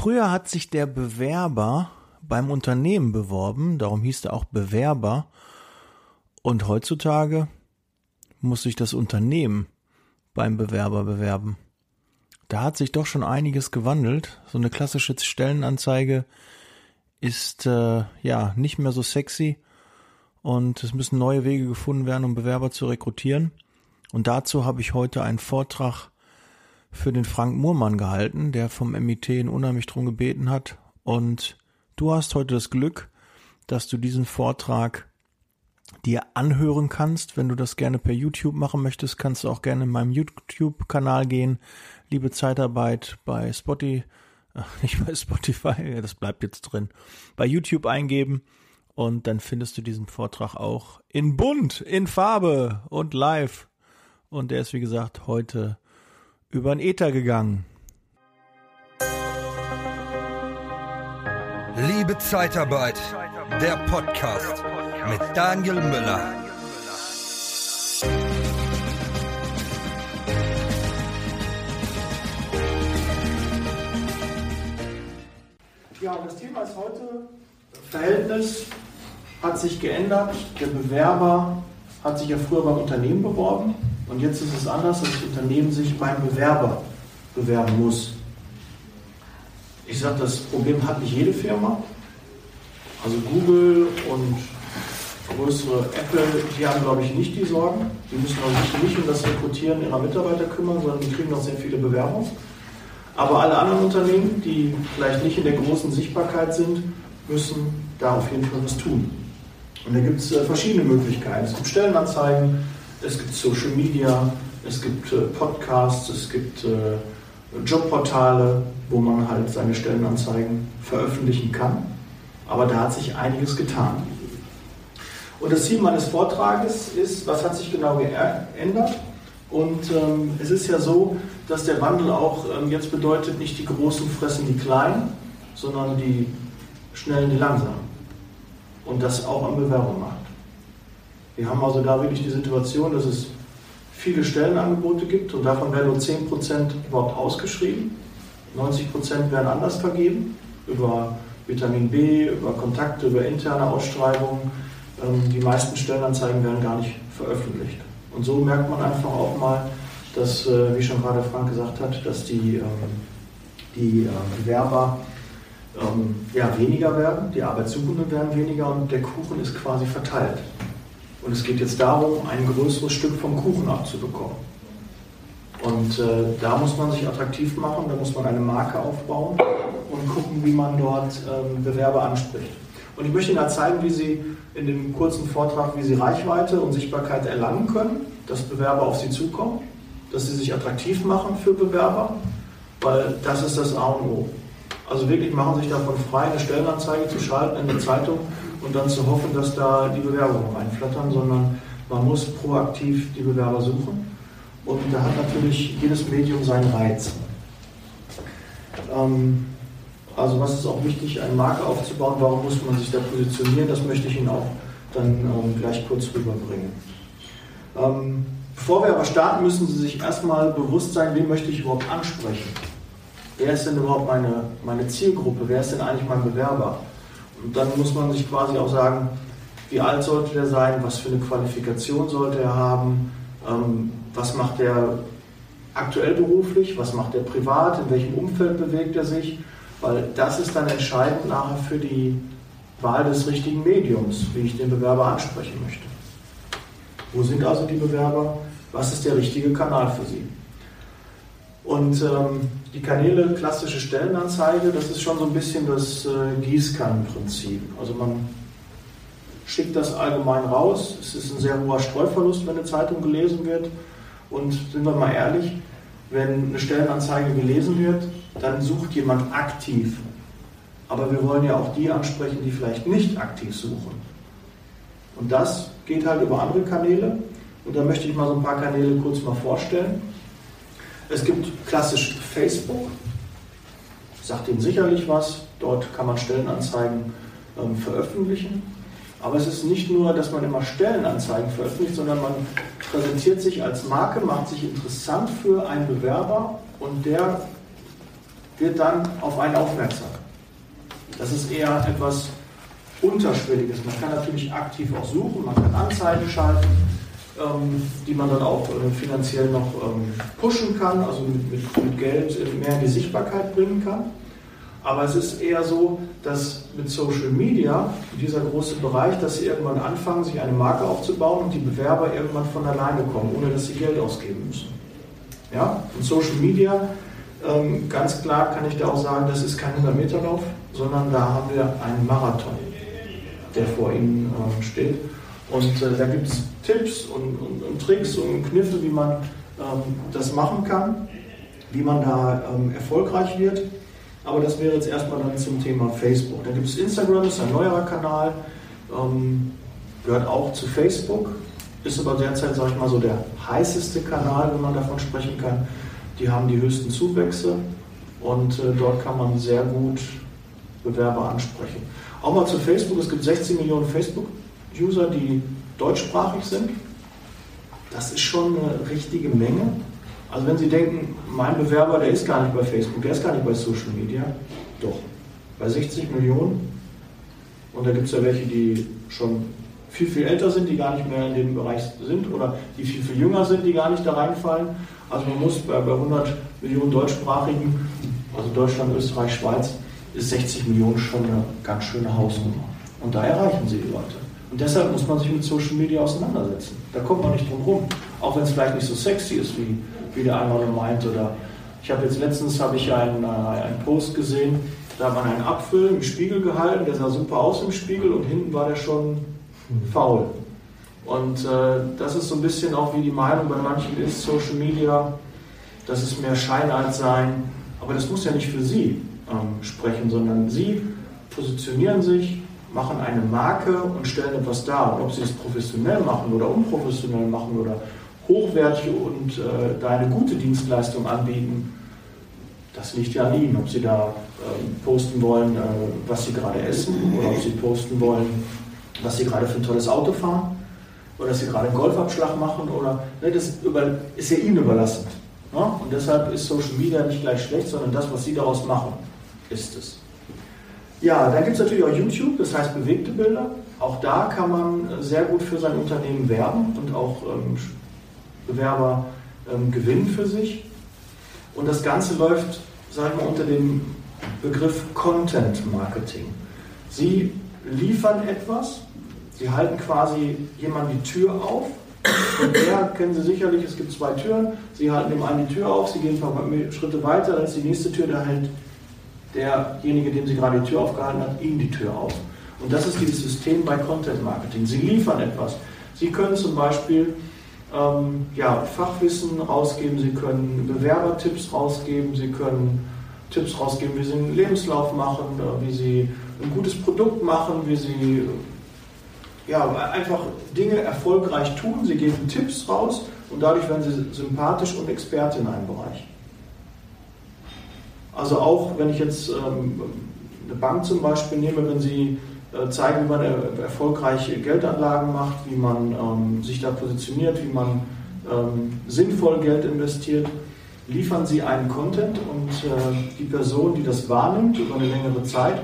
Früher hat sich der Bewerber beim Unternehmen beworben, darum hieß er auch Bewerber. Und heutzutage muss sich das Unternehmen beim Bewerber bewerben. Da hat sich doch schon einiges gewandelt. So eine klassische Stellenanzeige ist äh, ja nicht mehr so sexy und es müssen neue Wege gefunden werden, um Bewerber zu rekrutieren. Und dazu habe ich heute einen Vortrag für den Frank Murmann gehalten, der vom MIT unheimlich drum gebeten hat. Und du hast heute das Glück, dass du diesen Vortrag dir anhören kannst. Wenn du das gerne per YouTube machen möchtest, kannst du auch gerne in meinem YouTube-Kanal gehen. Liebe Zeitarbeit bei Spotify, ach, nicht bei Spotify, das bleibt jetzt drin, bei YouTube eingeben und dann findest du diesen Vortrag auch in bunt, in Farbe und live. Und der ist, wie gesagt, heute über den Ether gegangen. Liebe Zeitarbeit, der Podcast mit Daniel Müller. Ja, das Thema ist heute Verhältnis hat sich geändert. Der Bewerber hat sich ja früher beim Unternehmen beworben und jetzt ist es anders, dass das Unternehmen sich beim Bewerber bewerben muss. Ich sage, das Problem hat nicht jede Firma. Also Google und größere Apple, die haben, glaube ich, nicht die Sorgen. Die müssen auch nicht um das Rekrutieren ihrer Mitarbeiter kümmern, sondern die kriegen noch sehr viele Bewerbungen. Aber alle anderen Unternehmen, die vielleicht nicht in der großen Sichtbarkeit sind, müssen da auf jeden Fall was tun. Und da gibt es äh, verschiedene Möglichkeiten. Es gibt Stellenanzeigen, es gibt Social Media, es gibt äh, Podcasts, es gibt äh, Jobportale, wo man halt seine Stellenanzeigen veröffentlichen kann. Aber da hat sich einiges getan. Und das Ziel meines Vortrages ist, was hat sich genau geändert? Und ähm, es ist ja so, dass der Wandel auch ähm, jetzt bedeutet, nicht die Großen fressen die Kleinen, sondern die Schnellen die Langsamen und das auch am Bewerbermarkt. Wir haben also da wirklich die Situation, dass es viele Stellenangebote gibt und davon werden nur 10% überhaupt ausgeschrieben. 90% werden anders vergeben, über Vitamin B, über Kontakte, über interne Ausschreibungen. Ähm, die meisten Stellenanzeigen werden gar nicht veröffentlicht. Und so merkt man einfach auch mal, dass, äh, wie schon gerade Frank gesagt hat, dass die, ähm, die äh, Bewerber ähm, ja, weniger werden, die Arbeitssuchenden werden weniger und der Kuchen ist quasi verteilt. Und es geht jetzt darum, ein größeres Stück vom Kuchen abzubekommen. Und äh, da muss man sich attraktiv machen, da muss man eine Marke aufbauen und gucken, wie man dort ähm, Bewerber anspricht. Und ich möchte Ihnen zeigen, wie Sie in dem kurzen Vortrag, wie Sie Reichweite und Sichtbarkeit erlangen können, dass Bewerber auf Sie zukommen, dass Sie sich attraktiv machen für Bewerber, weil das ist das A und O. Also wirklich machen sich davon frei, eine Stellenanzeige zu schalten in der Zeitung und dann zu hoffen, dass da die Bewerbungen reinflattern, sondern man muss proaktiv die Bewerber suchen. Und da hat natürlich jedes Medium seinen Reiz. Ähm, also was ist auch wichtig, eine Marke aufzubauen, warum muss man sich da positionieren, das möchte ich Ihnen auch dann ähm, gleich kurz rüberbringen. Ähm, bevor wir aber starten, müssen Sie sich erstmal bewusst sein, wen möchte ich überhaupt ansprechen wer ist denn überhaupt meine, meine Zielgruppe, wer ist denn eigentlich mein Bewerber? Und dann muss man sich quasi auch sagen, wie alt sollte der sein, was für eine Qualifikation sollte er haben, ähm, was macht er aktuell beruflich, was macht er privat, in welchem Umfeld bewegt er sich, weil das ist dann entscheidend nachher für die Wahl des richtigen Mediums, wie ich den Bewerber ansprechen möchte. Wo sind also die Bewerber? Was ist der richtige Kanal für sie? Und ähm, die Kanäle klassische Stellenanzeige, das ist schon so ein bisschen das äh, Gießkannenprinzip. Also man schickt das allgemein raus. Es ist ein sehr hoher Streuverlust, wenn eine Zeitung gelesen wird. Und sind wir mal ehrlich, wenn eine Stellenanzeige gelesen wird, dann sucht jemand aktiv. Aber wir wollen ja auch die ansprechen, die vielleicht nicht aktiv suchen. Und das geht halt über andere Kanäle. Und da möchte ich mal so ein paar Kanäle kurz mal vorstellen. Es gibt klassisch Facebook, sagt Ihnen sicherlich was, dort kann man Stellenanzeigen ähm, veröffentlichen. Aber es ist nicht nur, dass man immer Stellenanzeigen veröffentlicht, sondern man präsentiert sich als Marke, macht sich interessant für einen Bewerber und der wird dann auf einen aufmerksam. Das ist eher etwas Unterschwelliges. Man kann natürlich aktiv auch suchen, man kann Anzeigen schalten, die man dann auch äh, finanziell noch ähm, pushen kann, also mit, mit, mit Geld mehr in die Sichtbarkeit bringen kann. Aber es ist eher so, dass mit Social Media, dieser große Bereich, dass sie irgendwann anfangen, sich eine Marke aufzubauen und die Bewerber irgendwann von alleine kommen, ohne dass sie Geld ausgeben müssen. Ja? Und Social Media, ähm, ganz klar kann ich da auch sagen, das ist kein 100-Meter-Lauf, sondern da haben wir einen Marathon, der vor Ihnen steht. Und äh, da gibt es Tipps und, und, und, Tricks und Kniffe, wie man ähm, das machen kann, wie man da ähm, erfolgreich wird. Aber das wäre jetzt erstmal dann zum Thema Facebook. Da gibt es Instagram, ist ein neuerer Kanal, ähm, gehört auch zu Facebook, ist aber derzeit, sage ich mal, so der heißeste Kanal, wenn man davon sprechen kann. Die haben die höchsten Zuwächse und äh, dort kann man sehr gut Bewerber ansprechen. Auch mal zu Facebook, es gibt 16 Millionen Facebook-User, die deutschsprachig sind. Das ist schon eine richtige Menge. Also wenn Sie denken, mein Bewerber, der ist gar nicht bei Facebook, der ist gar nicht bei Social Media, doch, bei 60 Millionen. Und da gibt es ja welche, die schon viel, viel älter sind, die gar nicht mehr in dem Bereich sind oder die viel, viel jünger sind, die gar nicht da reinfallen. Also man muss bei, bei 100 Millionen deutschsprachigen, also Deutschland, Österreich, Schweiz, ist 60 Millionen schon eine ganz schöne Hausnummer. Und da erreichen sie die Leute. Und deshalb muss man sich mit Social Media auseinandersetzen. Da kommt man nicht drum rum. Auch wenn es vielleicht nicht so sexy ist, wie, wie der einmal meint. Oder ich habe jetzt letztens habe ich einen, äh, einen Post gesehen, da hat man einen Apfel im Spiegel gehalten, der sah super aus im Spiegel und hinten war der schon faul. Und äh, das ist so ein bisschen auch wie die Meinung bei manchen ist, Social Media, das ist mehr Schein als Sein. Aber das muss ja nicht für Sie ähm, sprechen, sondern Sie positionieren sich, machen eine Marke und stellen etwas dar. Und ob Sie es professionell machen oder unprofessionell machen oder hochwertig und äh, da eine gute Dienstleistung anbieten, das liegt ja an Ihnen. Ob Sie da äh, posten wollen, äh, was Sie gerade essen oder ob Sie posten wollen, was Sie gerade für ein tolles Auto fahren oder dass Sie gerade einen Golfabschlag machen oder ne, das über, ist ja Ihnen überlassen. Ne? Und deshalb ist Social Media nicht gleich schlecht, sondern das, was Sie daraus machen, ist es. Ja, dann gibt es natürlich auch YouTube, das heißt bewegte Bilder. Auch da kann man äh, sehr gut für sein Unternehmen werben und auch ähm, Bewerber ähm, gewinnen für sich. Und das Ganze läuft, sagen wir, unter dem Begriff Content Marketing. Sie liefern etwas, Sie halten quasi jemand die Tür auf. Und der kennen Sie sicherlich, es gibt zwei Türen. Sie halten dem einen die Tür auf, Sie gehen ein paar Schritte weiter, dann ist die nächste Tür, da hält derjenige, dem Sie gerade die Tür aufgehalten hat, Ihnen die Tür auf. Und das ist dieses System bei Content Marketing. Sie liefern etwas. Sie können zum Beispiel ähm, ja, Fachwissen rausgeben, Sie können Bewerbertipps rausgeben, Sie können Tipps rausgeben, wie Sie einen Lebenslauf machen, äh, wie Sie ein gutes Produkt machen, wie Sie ja, einfach Dinge erfolgreich tun. Sie geben Tipps raus und dadurch werden Sie sympathisch und Experte in einem Bereich. Also auch wenn ich jetzt ähm, eine Bank zum Beispiel nehme, wenn Sie äh, zeigen, wie man erfolgreiche Geldanlagen macht, wie man ähm, sich da positioniert, wie man ähm, sinnvoll Geld investiert, liefern Sie einen Content und äh, die Person, die das wahrnimmt über eine längere Zeit,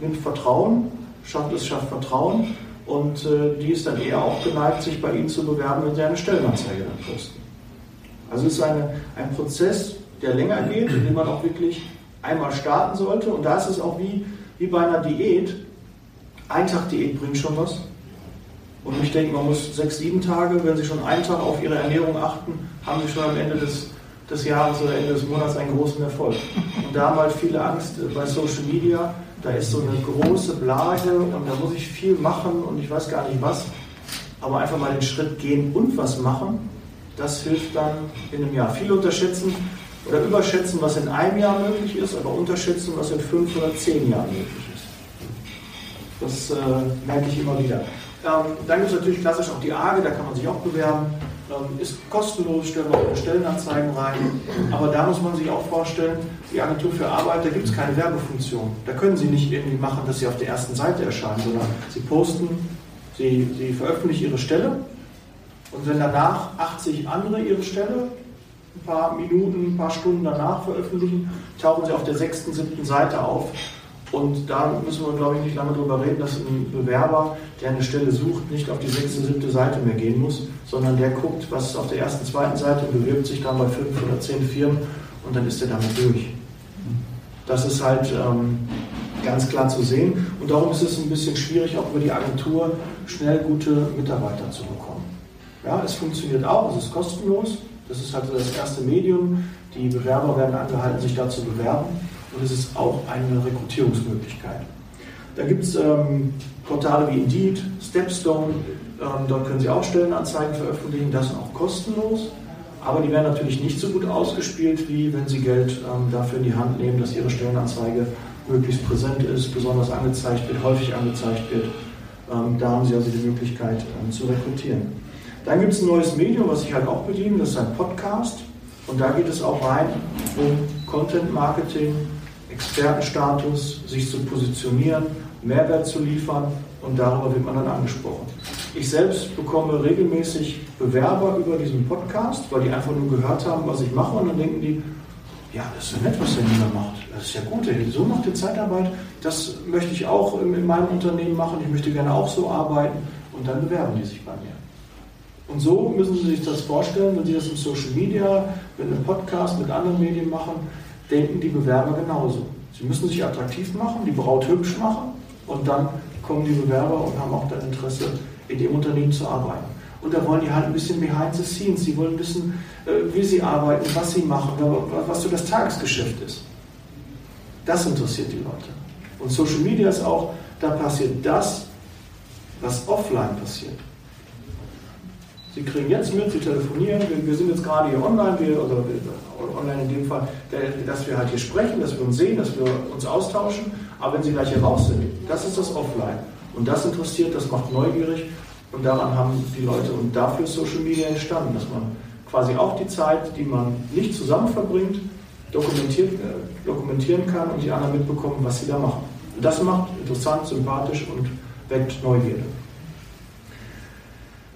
nimmt Vertrauen, schafft es, schafft Vertrauen und äh, die ist dann eher auch geneigt, sich bei Ihnen zu bewerben, wenn Sie eine Stellenanzeige dann posten. Also es ist eine, ein Prozess, der länger geht, dem man auch wirklich einmal starten sollte und da ist es auch wie wie bei einer Diät. Ein Tag Diät bringt schon was. Und ich denke, man muss sechs, sieben Tage, wenn Sie schon einen Tag auf Ihre Ernährung achten, haben Sie schon am Ende des, des Jahres oder Ende des Monats einen großen Erfolg. Und da haben halt viele Angst bei Social Media, da ist so eine große Blase und da muss ich viel machen und ich weiß gar nicht was. Aber einfach mal den Schritt gehen und was machen, das hilft dann in einem Jahr. Viele unterschätzen, oder überschätzen, was in einem Jahr möglich ist, aber unterschätzen, was in fünf oder zehn Jahren möglich ist. Das äh, merke ich immer wieder. Ähm, dann gibt es natürlich klassisch auch die AGE, da kann man sich auch bewerben. Ähm, ist kostenlos, stellen wir auch Stellenanzeigen rein. Aber da muss man sich auch vorstellen, die Agentur für Arbeit, da gibt es keine Werbefunktion. Da können Sie nicht irgendwie machen, dass Sie auf der ersten Seite erscheinen, sondern Sie posten, Sie, Sie veröffentlichen Ihre Stelle und wenn danach 80 andere Ihre Stelle ein paar Minuten, ein paar Stunden danach veröffentlichen, tauchen sie auf der sechsten, siebten Seite auf. Und da müssen wir, glaube ich, nicht lange drüber reden, dass ein Bewerber, der eine Stelle sucht, nicht auf die sechste, siebte Seite mehr gehen muss, sondern der guckt, was ist auf der ersten, zweiten Seite und bewirbt sich dann bei fünf oder zehn Firmen und dann ist er damit durch. Das ist halt ähm, ganz klar zu sehen. Und darum ist es ein bisschen schwierig, auch über die Agentur schnell gute Mitarbeiter zu bekommen. Ja, es funktioniert auch, es ist kostenlos. Das ist halt das erste Medium. Die Bewerber werden angehalten, sich da zu bewerben. Und es ist auch eine Rekrutierungsmöglichkeit. Da gibt es ähm, Portale wie Indeed, Stepstone. Ähm, dort können Sie auch Stellenanzeigen veröffentlichen. Das auch kostenlos. Aber die werden natürlich nicht so gut ausgespielt, wie wenn Sie Geld ähm, dafür in die Hand nehmen, dass Ihre Stellenanzeige möglichst präsent ist, besonders angezeigt wird, häufig angezeigt wird. Ähm, da haben Sie also die Möglichkeit ähm, zu rekrutieren. Dann gibt es ein neues Medium, was ich halt auch bediene, das ist ein Podcast. Und da geht es auch rein um Content Marketing, Expertenstatus, sich zu positionieren, Mehrwert zu liefern und darüber wird man dann angesprochen. Ich selbst bekomme regelmäßig Bewerber über diesen Podcast, weil die einfach nur gehört haben, was ich mache und dann denken die, ja, das ist ja nett, was der Nina macht. Das ist ja gut, so macht die Zeitarbeit. Das möchte ich auch in meinem Unternehmen machen. Ich möchte gerne auch so arbeiten. Und dann bewerben die sich bei mir. Und so müssen Sie sich das vorstellen, wenn Sie das im Social Media, mit einem Podcast, mit anderen Medien machen, denken die Bewerber genauso. Sie müssen sich attraktiv machen, die Braut hübsch machen und dann kommen die Bewerber und haben auch das Interesse, in dem Unternehmen zu arbeiten. Und da wollen die halt ein bisschen behind the scenes. Sie wollen wissen, äh, wie sie arbeiten, was sie machen, was so das Tagesgeschäft ist. Das interessiert die Leute. Und Social Media ist auch, da passiert das, was offline passiert. Sie kriegen jetzt mit, Sie telefonieren, wir, wir sind jetzt gerade hier online, wir, oder online in dem Fall, dass wir halt hier sprechen, dass wir uns sehen, dass wir uns austauschen, aber wenn Sie gleich hier raus sind, das ist das Offline. Und das interessiert, das macht neugierig und daran haben die Leute und dafür ist Social Media entstanden, dass man quasi auch die Zeit, die man nicht zusammen verbringt, dokumentiert, äh, dokumentieren kann und die anderen mitbekommen, was sie da machen. Und das macht interessant, sympathisch und weckt Neugierde.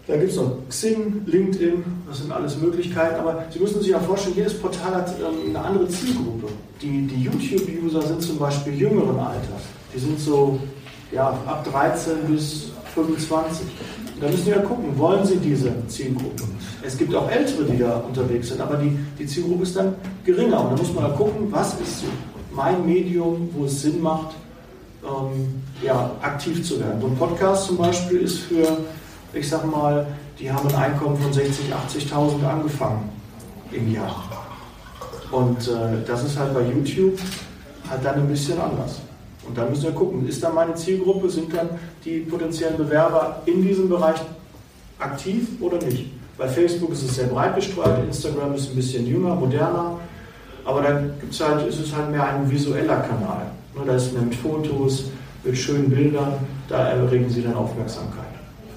Da gibt es noch Xing, LinkedIn, das sind alles Möglichkeiten, aber Sie müssen sich ja vorstellen, jedes Portal hat ähm, eine andere Zielgruppe. Die, die YouTube-User sind zum Beispiel jüngeren Alters. Die sind so ja, ab 13 bis 25. Da müssen wir gucken, wollen Sie diese Zielgruppe? Es gibt auch Ältere, die da unterwegs sind, aber die, die Zielgruppe ist dann geringer. Und da muss man dann gucken, was ist mein Medium, wo es Sinn macht, ähm, ja, aktiv zu werden. So ein Podcast zum Beispiel ist für, ich sag mal, die haben ein Einkommen von 60.000, 80.000 angefangen im Jahr. Und äh, das ist halt bei YouTube halt dann ein bisschen anders. Und da müssen wir gucken, ist da meine Zielgruppe, sind dann die potenziellen Bewerber in diesem Bereich aktiv oder nicht? Bei Facebook ist es sehr breit gestreut, Instagram ist ein bisschen jünger, moderner, aber dann gibt's halt, ist es halt mehr ein visueller Kanal. Da ist mit Fotos, mit schönen Bildern, da erregen sie dann Aufmerksamkeit.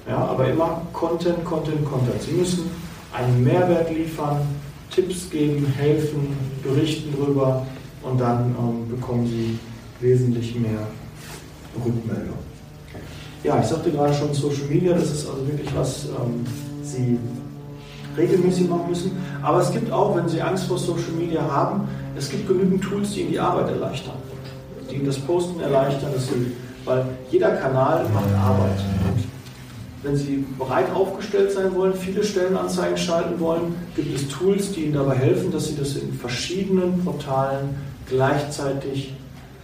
Ja, aber immer Content, Content, Content. Sie müssen einen Mehrwert liefern, Tipps geben, helfen, berichten darüber und dann ähm, bekommen sie wesentlich mehr Rückmeldung. Ja, ich sagte gerade schon Social Media, das ist also wirklich was ähm, Sie regelmäßig machen müssen. Aber es gibt auch, wenn Sie Angst vor Social Media haben, es gibt genügend Tools, die Ihnen die Arbeit erleichtern, die Ihnen das Posten erleichtern, Sie, weil jeder Kanal macht Arbeit. Und wenn Sie breit aufgestellt sein wollen, viele Stellenanzeigen schalten wollen, gibt es Tools, die Ihnen dabei helfen, dass Sie das in verschiedenen Portalen gleichzeitig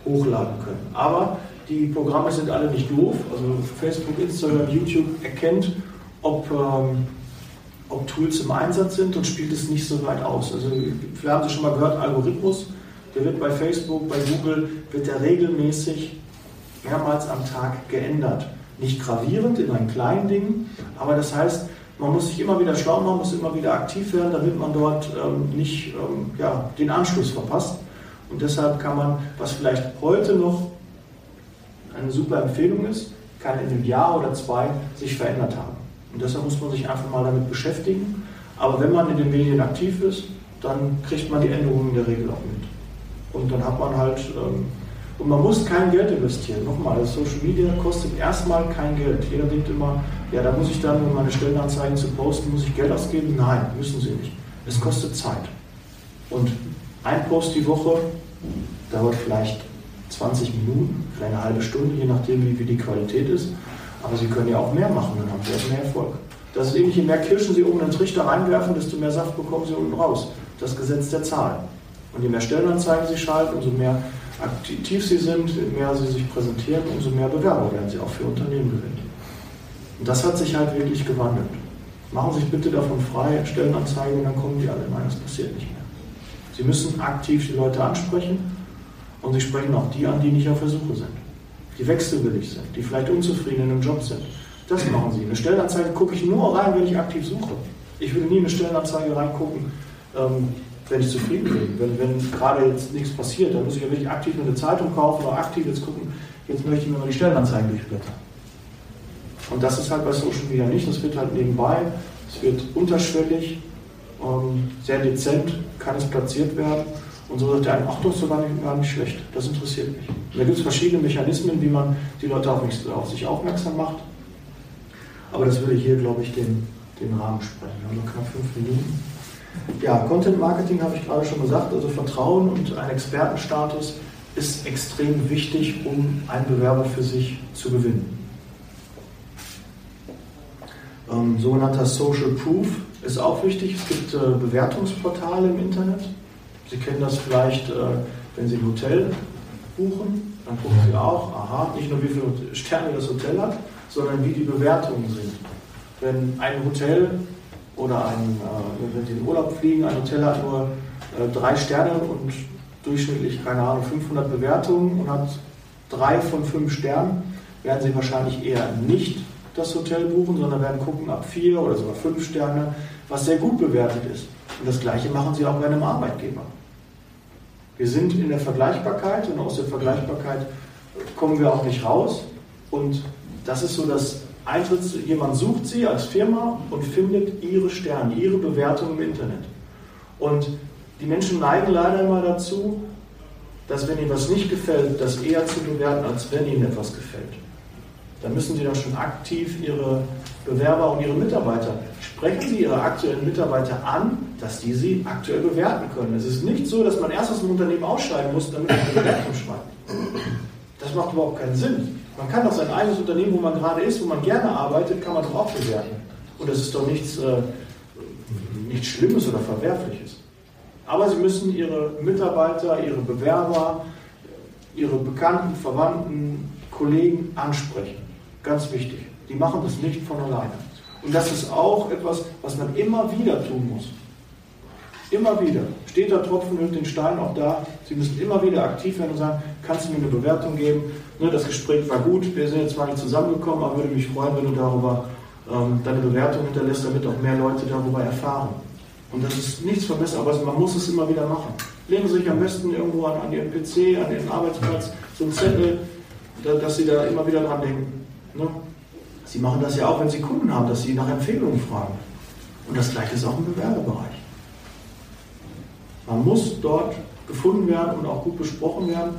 hochladen können. Aber die Programme sind alle nicht doof. Also Facebook, Instagram, YouTube erkennt, ob, ähm, ob Tools im Einsatz sind und spielt es nicht so weit aus. Also wir haben Sie schon mal gehört, Algorithmus, der wird bei Facebook, bei Google, wird der regelmäßig mehrmals am Tag geändert. Nicht gravierend in einem kleinen Ding, aber das heißt, man muss sich immer wieder schlau machen, muss immer wieder aktiv werden, damit man dort ähm, nicht ähm, ja, den Anschluss verpasst. Und deshalb kann man, was vielleicht heute noch eine super Empfehlung ist, kann in einem Jahr oder zwei sich verändert haben. Und deshalb muss man sich einfach mal damit beschäftigen. Aber wenn man in den Medien aktiv ist, dann kriegt man die Änderungen in der Regel auch mit. Und dann hat man halt, ähm, und man muss kein Geld investieren. Nochmal, Social Media kostet erstmal kein Geld. Jeder denkt immer, ja, da muss ich dann, um meine Stellenanzeigen zu posten, muss ich Geld ausgeben. Nein, müssen Sie nicht. Es kostet Zeit. Und ein Post die Woche dauert vielleicht 20 Minuten, vielleicht eine halbe Stunde, je nachdem, wie, wie die Qualität ist. Aber Sie können ja auch mehr machen, dann haben Sie auch mehr Erfolg. Das ist ähnlich, je mehr Kirschen Sie oben in den Trichter reinwerfen, desto mehr Saft bekommen Sie unten raus. Das Gesetz der Zahl. Und je mehr Stellenanzeigen Sie schalten, umso mehr aktiv Sie sind, je mehr Sie sich präsentieren, umso mehr Bewerber werden Sie auch für Unternehmen gewinnen. Und das hat sich halt wirklich gewandelt. Machen Sie sich bitte davon frei, Stellenanzeigen, dann kommen die alle. Nein, das passiert nicht mehr. Sie müssen aktiv die Leute ansprechen und Sie sprechen auch die an, die nicht auf der Suche sind, die wechselwillig sind, die vielleicht unzufrieden in einem Job sind. Das machen Sie. Eine Stellenanzeige gucke ich nur rein, wenn ich aktiv suche. Ich würde nie eine Stellenanzeige reingucken, ähm, wenn ich zufrieden bin. Wenn, wenn gerade jetzt nichts passiert, dann muss ich ja wirklich aktiv eine Zeitung kaufen oder aktiv jetzt gucken, jetzt möchte ich mir mal die Stellenanzeigen durchblättern. Und das ist halt bei Social Media nicht. Das wird halt nebenbei, es wird unterschwellig, ähm, sehr dezent kann es platziert werden. Und so sagt der eine, ach, das ist gar nicht, gar nicht schlecht, das interessiert mich. Und da gibt es verschiedene Mechanismen, wie man die Leute auf, mich, auf sich aufmerksam macht. Aber das würde hier, glaube ich, den, den Rahmen sprengen. Wir haben noch knapp fünf Minuten. Ja, Content Marketing habe ich gerade schon gesagt, also Vertrauen und ein Expertenstatus ist extrem wichtig, um einen Bewerber für sich zu gewinnen. Ähm, sogenannter Social Proof ist auch wichtig. Es gibt äh, Bewertungsportale im Internet. Sie kennen das vielleicht, äh, wenn Sie ein Hotel buchen, dann gucken Sie auch, aha, nicht nur wie viele Sterne das Hotel hat, sondern wie die Bewertungen sind. Wenn ein Hotel oder ein, äh, wenn Sie in Urlaub fliegen, ein Hotel hat nur äh, drei Sterne und durchschnittlich, keine Ahnung, 500 Bewertungen und hat drei von fünf Sternen, werden Sie wahrscheinlich eher nicht das Hotel buchen, sondern werden gucken ab vier oder sogar fünf Sterne, was sehr gut bewertet ist. Und das Gleiche machen Sie auch bei einem Arbeitgeber. Wir sind in der Vergleichbarkeit und aus der Vergleichbarkeit kommen wir auch nicht raus. Und das ist so das Eintritts, jemand sucht Sie als Firma und findet Ihre Sterne, Ihre Bewertung im Internet. Und die Menschen neigen leider immer dazu, dass wenn ihnen was nicht gefällt, das eher zu bewerten, als wenn ihnen etwas gefällt dann müssen Sie doch schon aktiv Ihre Bewerber und Ihre Mitarbeiter, sprechen Sie Ihre aktuellen Mitarbeiter an, dass die Sie aktuell bewerten können. Es ist nicht so, dass man erst aus dem Unternehmen ausscheiden muss, damit man eine Bewertung schreibt. Das macht überhaupt keinen Sinn. Man kann doch sein eigenes Unternehmen, wo man gerade ist, wo man gerne arbeitet, kann man doch auch bewerten. Und das ist doch nichts, äh, nichts Schlimmes oder Verwerfliches. Aber Sie müssen Ihre Mitarbeiter, Ihre Bewerber, Ihre Bekannten, Verwandten, Kollegen ansprechen. Ganz wichtig. Die machen das nicht von alleine. Und das ist auch etwas, was man immer wieder tun muss. Immer wieder. Steht der Tropfen hüllt den Stein auch da. Sie müssen immer wieder aktiv werden und sagen, kannst du mir eine Bewertung geben? Ne, das Gespräch war gut, wir sind jetzt zwar nicht zusammengekommen, aber würde mich freuen, wenn du darüber ähm, deine Bewertung hinterlässt, damit auch mehr Leute darüber erfahren. Und das ist nichts vermessen, aber man muss es immer wieder machen. Legen Sie sich am besten irgendwo an, an Ihren PC, an Ihren Arbeitsplatz, so einen Zettel, dass Sie da immer wieder dran denken. Ne? Sie machen das ja auch, wenn Sie Kunden haben, dass Sie nach Empfehlungen fragen. Und das gleiche ist auch im Bewerbebereich. Man muss dort gefunden werden und auch gut besprochen werden.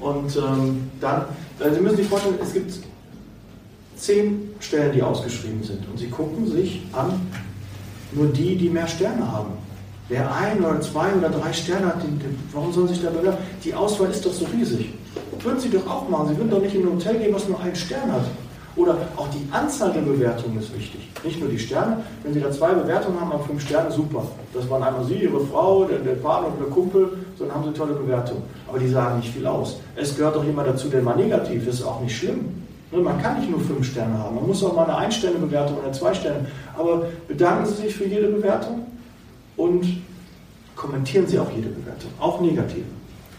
Und ähm, dann, also Sie müssen sich vorstellen, es gibt zehn Stellen, die ausgeschrieben sind. Und Sie gucken sich an, nur die, die mehr Sterne haben. Wer ein oder zwei oder drei Sterne hat, den, den, warum soll sich da bewerben? Die Auswahl ist doch so riesig. Würden Sie doch auch machen. Sie würden doch nicht in ein Hotel gehen, was nur einen Stern hat. Oder auch die Anzahl der Bewertungen ist wichtig. Nicht nur die Sterne. Wenn Sie da zwei Bewertungen haben, haben fünf Sterne, super. Das waren einmal Sie, Ihre Frau, der, der Partner oder der Kumpel, dann haben Sie tolle Bewertung. Aber die sagen nicht viel aus. Es gehört doch jemand dazu, der mal negativ ist, auch nicht schlimm. Ne, man kann nicht nur fünf Sterne haben. Man muss auch mal eine Ein-Sterne-Bewertung oder zwei Sterne. Aber bedanken Sie sich für jede Bewertung und kommentieren Sie auch jede Bewertung, auch negative.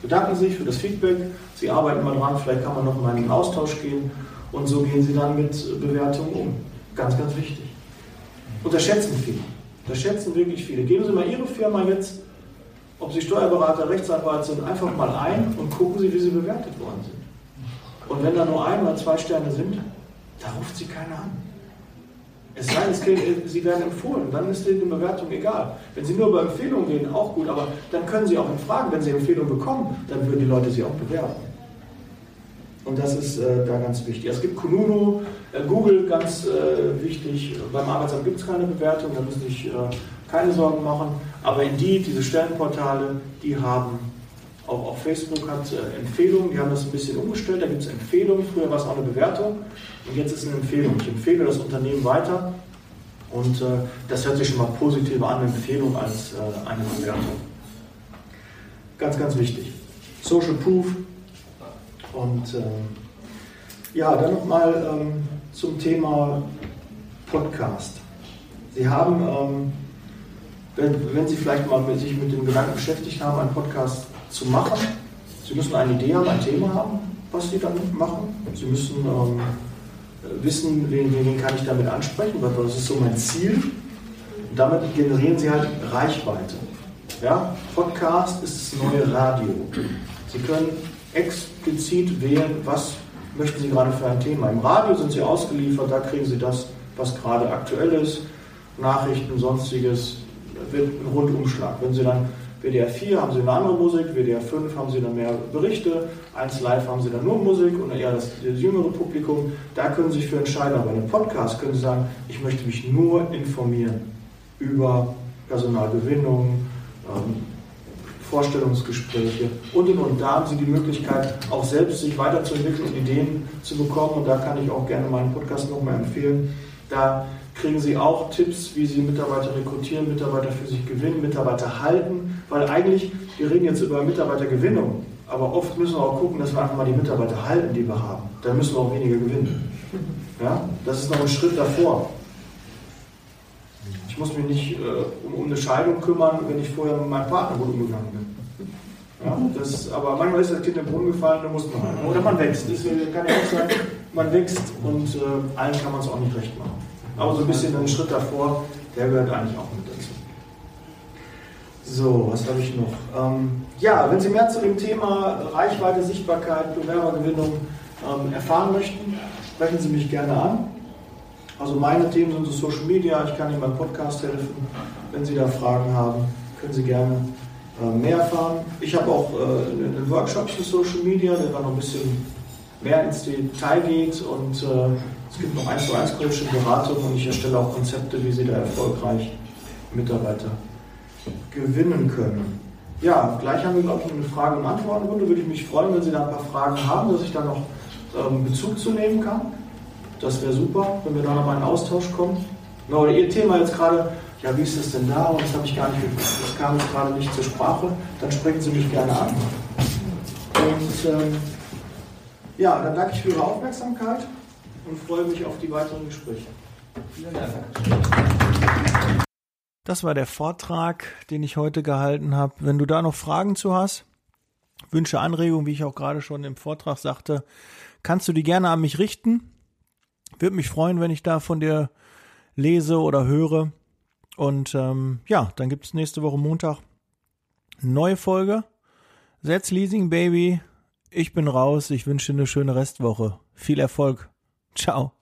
Bedanken Sie sich für das Feedback. Sie arbeiten mal dran, vielleicht kann man noch mal in den Austausch gehen und so gehen Sie dann mit Bewertungen um. Ganz, ganz wichtig. Unterschätzen viele. Unterschätzen wirklich viele. Geben Sie mal Ihre Firma jetzt, ob Sie Steuerberater, Rechtsanwalt sind, einfach mal ein und gucken Sie, wie Sie bewertet worden sind. Und wenn da nur ein oder zwei Sterne sind, da ruft Sie keiner an. Es sei denn, Sie werden empfohlen, dann ist die Bewertung egal. Wenn Sie nur über Empfehlungen gehen, auch gut, aber dann können Sie auch fragen, wenn Sie Empfehlungen bekommen, dann würden die Leute Sie auch bewerben. Und das ist äh, da ganz wichtig. Es gibt Kununu, äh, Google ganz äh, wichtig. Beim Arbeitsamt gibt es keine Bewertung, da müssen sich äh, keine Sorgen machen. Aber Indeed, diese Stellenportale, die haben auch, auch Facebook hat äh, Empfehlungen, die haben das ein bisschen umgestellt, da gibt es Empfehlungen, früher war es auch eine Bewertung und jetzt ist eine Empfehlung. Ich empfehle das Unternehmen weiter und äh, das hört sich schon mal positiver an, Empfehlung als eine Bewertung. Ganz, ganz wichtig. Social Proof und äh, ja, dann nochmal ähm, zum Thema Podcast. Sie haben, ähm, wenn, wenn, Sie vielleicht mal mit, sich mit dem Gedanken beschäftigt haben, einen Podcast zu machen, Sie müssen eine Idee haben, ein Thema haben, was Sie dann machen. Sie müssen ähm, wissen, wen, wen kann ich damit ansprechen, das ist so mein Ziel. Und damit generieren Sie halt Reichweite. Ja? Podcast ist das neue Radio. Sie können explizit wählen, was möchten Sie gerade für ein Thema. Im Radio sind Sie ausgeliefert, da kriegen Sie das, was gerade aktuell ist, Nachrichten, sonstiges, wird ein Rundumschlag. Wenn Sie dann WDR 4 haben Sie eine andere Musik, WDR 5 haben Sie dann mehr Berichte, 1 Live haben Sie dann nur Musik und eher das, das jüngere Publikum. Da können Sie sich für entscheiden. Aber in einem Podcast können Sie sagen, ich möchte mich nur informieren über Personalgewinnung, ähm, Vorstellungsgespräche und und und. Da haben Sie die Möglichkeit, auch selbst sich weiterzuentwickeln und Ideen zu bekommen. Und da kann ich auch gerne meinen Podcast nochmal empfehlen. Da kriegen Sie auch Tipps, wie Sie Mitarbeiter rekrutieren, Mitarbeiter für sich gewinnen, Mitarbeiter halten. Weil eigentlich, wir reden jetzt über Mitarbeitergewinnung, aber oft müssen wir auch gucken, dass wir einfach mal die Mitarbeiter halten, die wir haben. Da müssen wir auch weniger gewinnen. Ja? Das ist noch ein Schritt davor. Ich muss mich nicht äh, um, um, eine Scheidung kümmern, wenn ich vorher mit meinem Partner umgegangen bin. Ja, das, aber manchmal ist das Kind in den Brunnen gefallen, da muss man halt. Oder man wächst. Das kann ja auch sein, man wächst und äh, allen kann man es auch nicht recht machen. Aber so ein bisschen einen Schritt davor, der gehört eigentlich auch mit dazu. So, was habe ich noch? Ähm, ja, wenn Sie mehr zu dem Thema Reichweite, Sichtbarkeit, Bewerbergewinnung ähm, erfahren möchten, sprechen Sie mich gerne an. Also meine Themen sind so Social Media, ich kann Ihnen beim Podcast helfen. Wenn Sie da Fragen haben, können Sie gerne äh, mehr erfahren. Ich habe auch äh, einen Workshop zu Social Media, der dann noch ein bisschen mehr ins Detail geht und äh, es gibt noch 1 zu 1 Coaching, Beratung und ich erstelle auch Konzepte, wie Sie da erfolgreich Mitarbeiter gewinnen können. Ja, gleich haben wir, glaube ich, eine Frage- und Antwortenrunde. Würde ich mich freuen, wenn Sie da ein paar Fragen haben, dass ich da noch ähm, Bezug zu nehmen kann. Das wäre super, wenn wir da nochmal in Austausch kommen. No, Ihr Thema jetzt gerade, ja, wie ist das denn da? Und das habe ich gar nicht, das kam jetzt gerade nicht zur Sprache. Dann sprechen Sie mich gerne an. Und ähm, ja, dann danke ich für Ihre Aufmerksamkeit und freue mich auf die weiteren Gespräche. Vielen Dank. Das war der Vortrag, den ich heute gehalten habe. Wenn du da noch Fragen zu hast, Wünsche, Anregungen, wie ich auch gerade schon im Vortrag sagte, kannst du die gerne an mich richten. Würde mich freuen, wenn ich da von dir lese oder höre. Und ähm, ja, dann gibt es nächste Woche Montag eine neue Folge. Setz Leasing Baby. Ich bin raus. Ich wünsche dir eine schöne Restwoche. Viel Erfolg. Ciao.